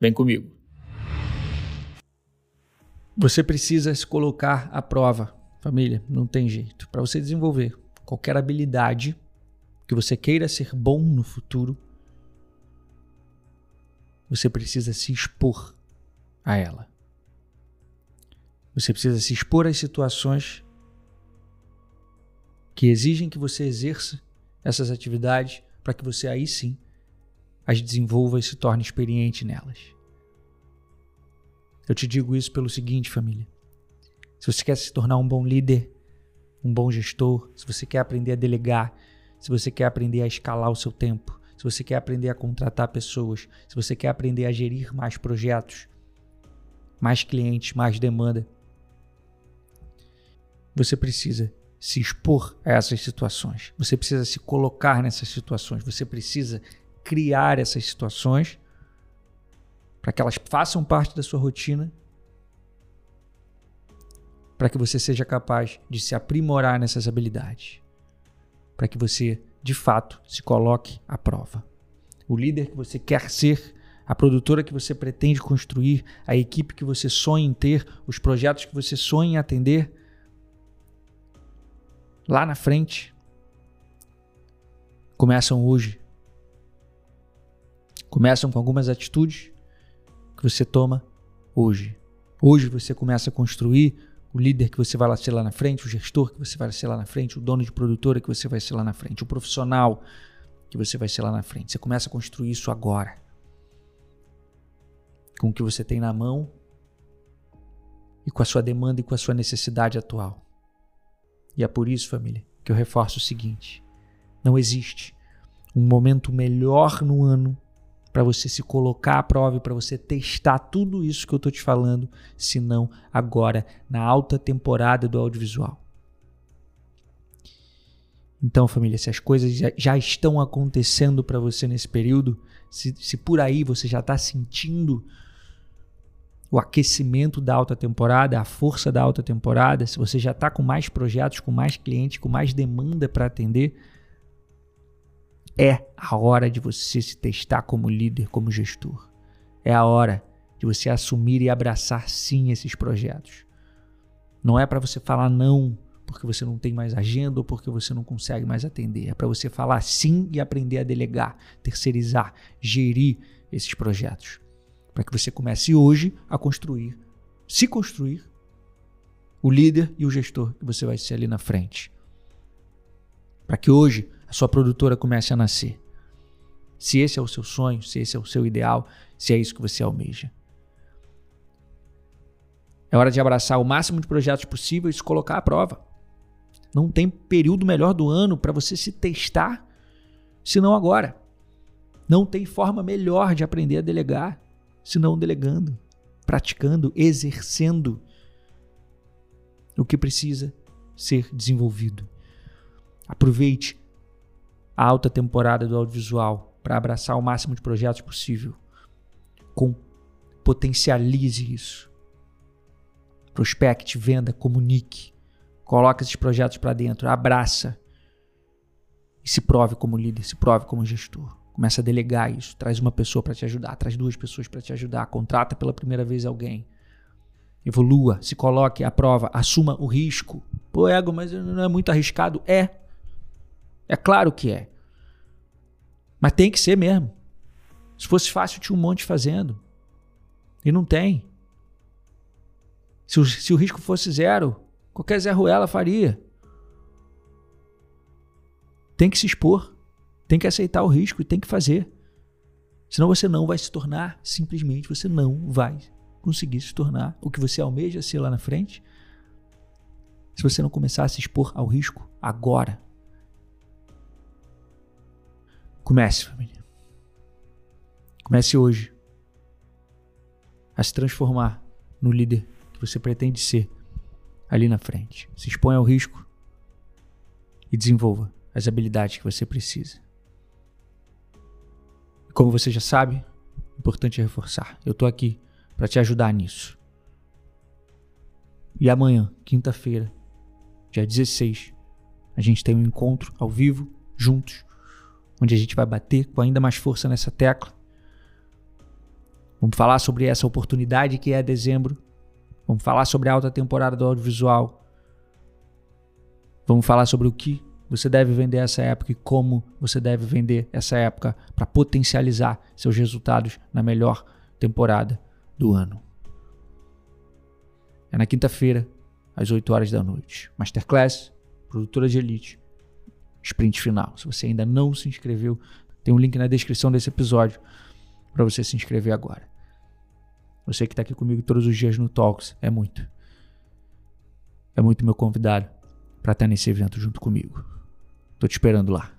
Vem comigo. Você precisa se colocar à prova, família, não tem jeito. Para você desenvolver qualquer habilidade que você queira ser bom no futuro, você precisa se expor a ela. Você precisa se expor às situações que exigem que você exerça essas atividades para que você aí sim as desenvolva e se torne experiente nelas. Eu te digo isso pelo seguinte, família. Se você quer se tornar um bom líder, um bom gestor, se você quer aprender a delegar, se você quer aprender a escalar o seu tempo, se você quer aprender a contratar pessoas, se você quer aprender a gerir mais projetos, mais clientes, mais demanda, você precisa se expor a essas situações. Você precisa se colocar nessas situações. Você precisa criar essas situações para que elas façam parte da sua rotina, para que você seja capaz de se aprimorar nessas habilidades, para que você, de fato, se coloque à prova. O líder que você quer ser, a produtora que você pretende construir, a equipe que você sonha em ter, os projetos que você sonha em atender, lá na frente, começam hoje começam com algumas atitudes que você toma hoje. Hoje você começa a construir o líder que você vai ser lá na frente, o gestor que você vai ser lá na frente, o dono de produtora que você vai ser lá na frente, o profissional que você vai ser lá na frente. Você começa a construir isso agora. Com o que você tem na mão e com a sua demanda e com a sua necessidade atual. E é por isso, família, que eu reforço o seguinte: não existe um momento melhor no ano para você se colocar à prova e para você testar tudo isso que eu estou te falando, se não agora, na alta temporada do audiovisual. Então, família, se as coisas já, já estão acontecendo para você nesse período, se, se por aí você já está sentindo o aquecimento da alta temporada, a força da alta temporada, se você já está com mais projetos, com mais clientes, com mais demanda para atender, é a hora de você se testar como líder, como gestor. É a hora de você assumir e abraçar sim esses projetos. Não é para você falar não porque você não tem mais agenda ou porque você não consegue mais atender. É para você falar sim e aprender a delegar, terceirizar, gerir esses projetos. Para que você comece hoje a construir, se construir, o líder e o gestor que você vai ser ali na frente. Para que hoje a sua produtora comece a nascer. Se esse é o seu sonho, se esse é o seu ideal, se é isso que você almeja. É hora de abraçar o máximo de projetos possível e se colocar à prova. Não tem período melhor do ano para você se testar, senão agora. Não tem forma melhor de aprender a delegar, senão delegando, praticando, exercendo o que precisa ser desenvolvido. Aproveite a alta temporada do audiovisual para abraçar o máximo de projetos possível. Com, potencialize isso. Prospecte, venda, comunique. Coloque esses projetos para dentro, abraça. E se prove como líder, se prove como gestor. Começa a delegar isso. Traz uma pessoa para te ajudar, traz duas pessoas para te ajudar. Contrata pela primeira vez alguém. Evolua, se coloque à prova, assuma o risco. Pô, ego, mas não é muito arriscado? É. É claro que é. Mas tem que ser mesmo. Se fosse fácil, tinha um monte fazendo. E não tem. Se o, se o risco fosse zero, qualquer Zé Ruela faria. Tem que se expor. Tem que aceitar o risco e tem que fazer. Senão você não vai se tornar, simplesmente você não vai conseguir se tornar o que você almeja ser lá na frente. Se você não começar a se expor ao risco agora. Comece, família. Comece hoje. a se transformar no líder que você pretende ser ali na frente. Se exponha ao risco e desenvolva as habilidades que você precisa. Como você já sabe, importante reforçar, eu estou aqui para te ajudar nisso. E amanhã, quinta-feira, dia 16, a gente tem um encontro ao vivo, juntos, onde a gente vai bater com ainda mais força nessa tecla. Vamos falar sobre essa oportunidade que é dezembro. Vamos falar sobre a alta temporada do audiovisual. Vamos falar sobre o que você deve vender essa época e como você deve vender essa época para potencializar seus resultados na melhor temporada do ano. É na quinta-feira, às 8 horas da noite. Masterclass, produtora de elite, sprint final. Se você ainda não se inscreveu, tem um link na descrição desse episódio para você se inscrever agora. Você que está aqui comigo todos os dias no Talks, é muito. É muito meu convidado para estar nesse evento junto comigo. Tô te esperando lá.